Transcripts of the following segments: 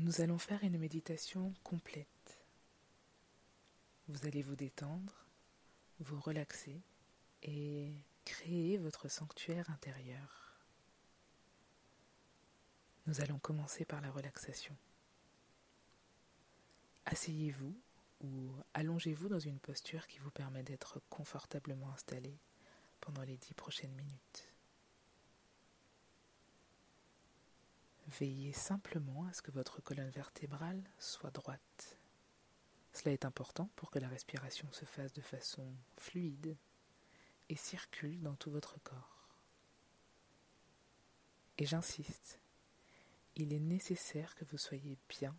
Nous allons faire une méditation complète. Vous allez vous détendre, vous relaxer et créer votre sanctuaire intérieur. Nous allons commencer par la relaxation. Asseyez-vous ou allongez-vous dans une posture qui vous permet d'être confortablement installé pendant les dix prochaines minutes. Veillez simplement à ce que votre colonne vertébrale soit droite. Cela est important pour que la respiration se fasse de façon fluide et circule dans tout votre corps. Et j'insiste, il est nécessaire que vous soyez bien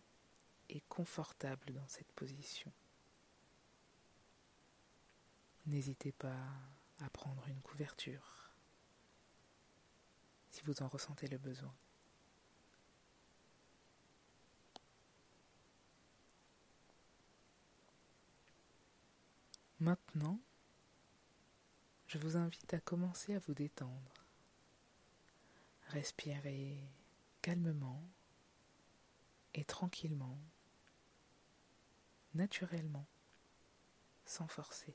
et confortable dans cette position. N'hésitez pas à prendre une couverture si vous en ressentez le besoin. Maintenant, je vous invite à commencer à vous détendre. Respirez calmement et tranquillement, naturellement, sans forcer.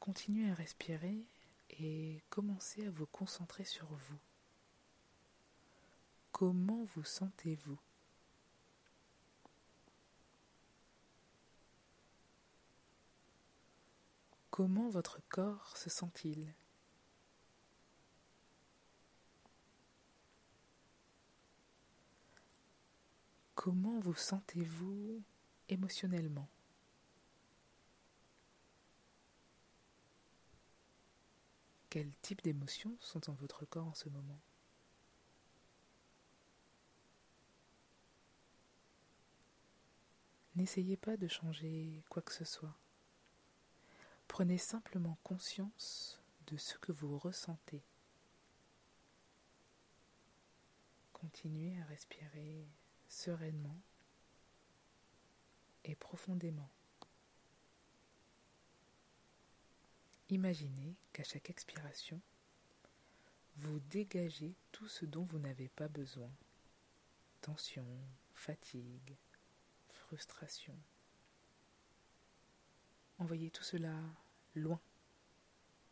Continuez à respirer et commencez à vous concentrer sur vous. Comment vous sentez-vous? Comment votre corps se sent-il? Comment vous sentez-vous émotionnellement? Quel type d'émotions sont dans votre corps en ce moment? N'essayez pas de changer quoi que ce soit. Prenez simplement conscience de ce que vous ressentez. Continuez à respirer sereinement et profondément. Imaginez qu'à chaque expiration, vous dégagez tout ce dont vous n'avez pas besoin. Tension, fatigue, frustration. Envoyez tout cela loin,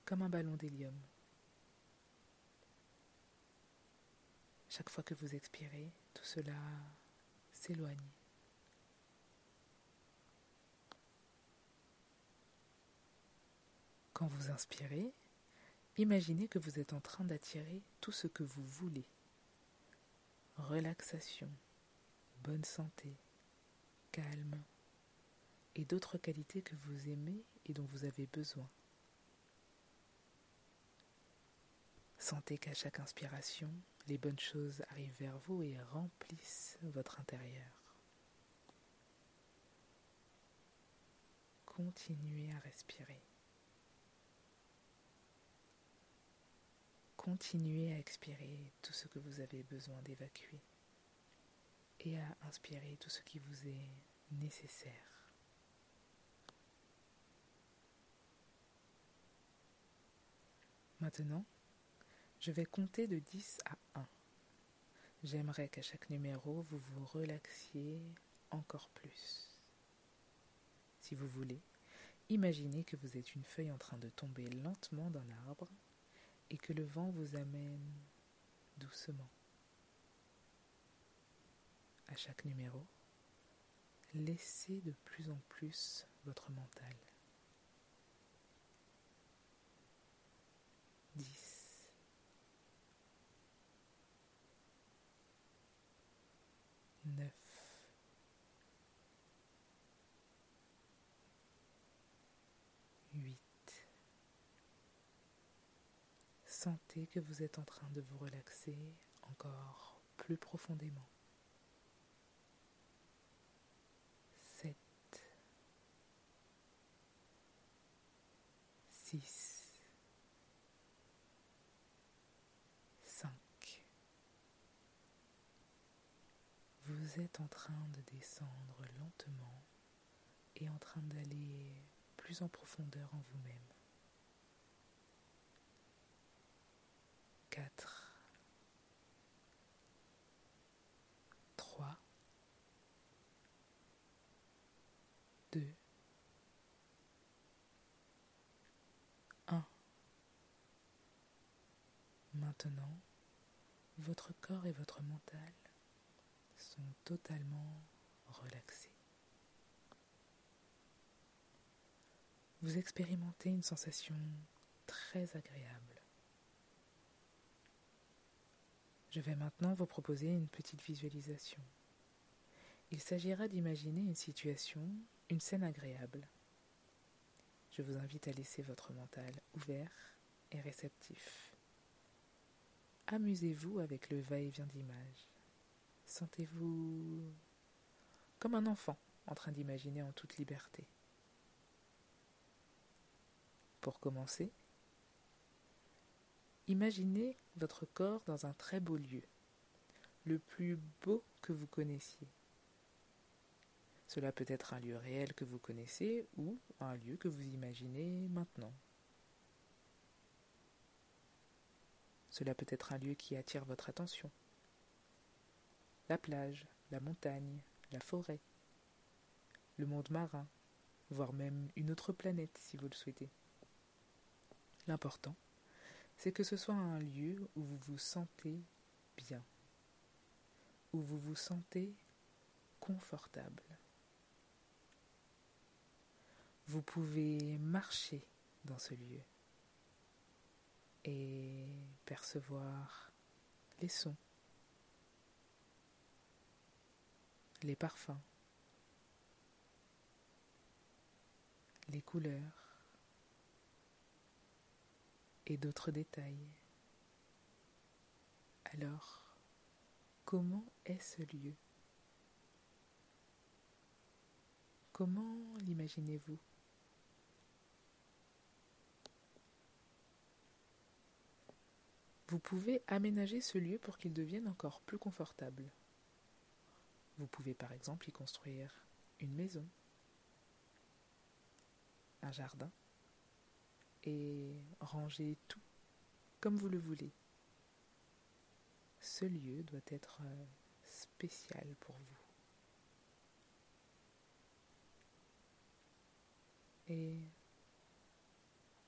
comme un ballon d'hélium. Chaque fois que vous expirez, tout cela s'éloigne. Quand vous inspirez, imaginez que vous êtes en train d'attirer tout ce que vous voulez. Relaxation, bonne santé, calme et d'autres qualités que vous aimez et dont vous avez besoin. Sentez qu'à chaque inspiration, les bonnes choses arrivent vers vous et remplissent votre intérieur. Continuez à respirer. Continuez à expirer tout ce que vous avez besoin d'évacuer et à inspirer tout ce qui vous est nécessaire. Maintenant, je vais compter de 10 à 1. J'aimerais qu'à chaque numéro, vous vous relaxiez encore plus. Si vous voulez, imaginez que vous êtes une feuille en train de tomber lentement d'un arbre et que le vent vous amène doucement. À chaque numéro, laissez de plus en plus votre mental. Sentez que vous êtes en train de vous relaxer encore plus profondément. Sept, six. Vous êtes en train de descendre lentement et en train d'aller plus en profondeur en vous-même. 4, 3, 2, 1. Maintenant, votre corps et votre mental sont totalement relaxés. Vous expérimentez une sensation très agréable Je vais maintenant vous proposer une petite visualisation. Il s'agira d'imaginer une situation, une scène agréable. Je vous invite à laisser votre mental ouvert et réceptif. Amusez-vous avec le va-et-vient d'images. Sentez-vous comme un enfant en train d'imaginer en toute liberté. Pour commencer, imaginez votre corps dans un très beau lieu, le plus beau que vous connaissiez. Cela peut être un lieu réel que vous connaissez ou un lieu que vous imaginez maintenant. Cela peut être un lieu qui attire votre attention. La plage, la montagne, la forêt, le monde marin, voire même une autre planète si vous le souhaitez. L'important, c'est que ce soit un lieu où vous vous sentez bien, où vous vous sentez confortable. Vous pouvez marcher dans ce lieu et percevoir les sons, les parfums, les couleurs, et d'autres détails. Alors, comment est ce lieu? Comment l'imaginez-vous? Vous pouvez aménager ce lieu pour qu'il devienne encore plus confortable. Vous pouvez par exemple y construire une maison, un jardin, et rangez tout comme vous le voulez. Ce lieu doit être euh, spécial pour vous. Et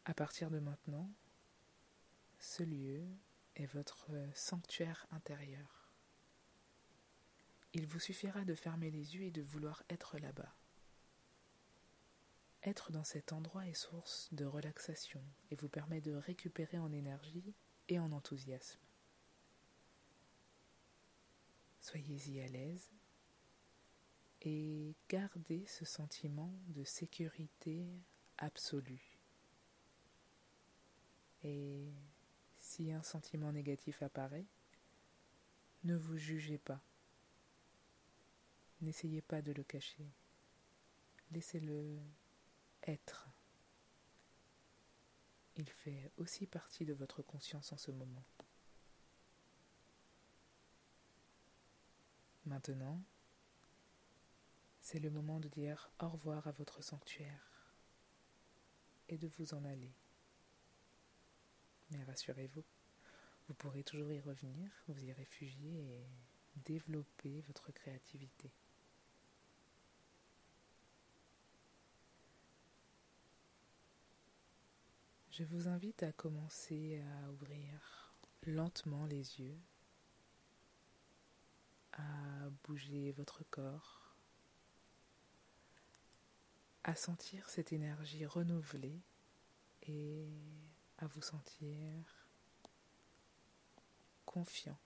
à partir de maintenant, ce lieu est votre sanctuaire intérieur. Il vous suffira de fermer les yeux et de vouloir être là-bas. Être dans cet endroit est source de relaxation et vous permet de récupérer en énergie et en enthousiasme. Soyez-y à l'aise et gardez ce sentiment de sécurité absolue. Et si un sentiment négatif apparaît, ne vous jugez pas. N'essayez pas de le cacher. Laissez-le être. Il fait aussi partie de votre conscience en ce moment. Maintenant, c'est le moment de dire au revoir à votre sanctuaire et de vous en aller. Mais rassurez-vous, vous pourrez toujours y revenir, vous y réfugier et développer votre créativité. Je vous invite à commencer à ouvrir lentement les yeux, à bouger votre corps, à sentir cette énergie renouvelée et à vous sentir confiant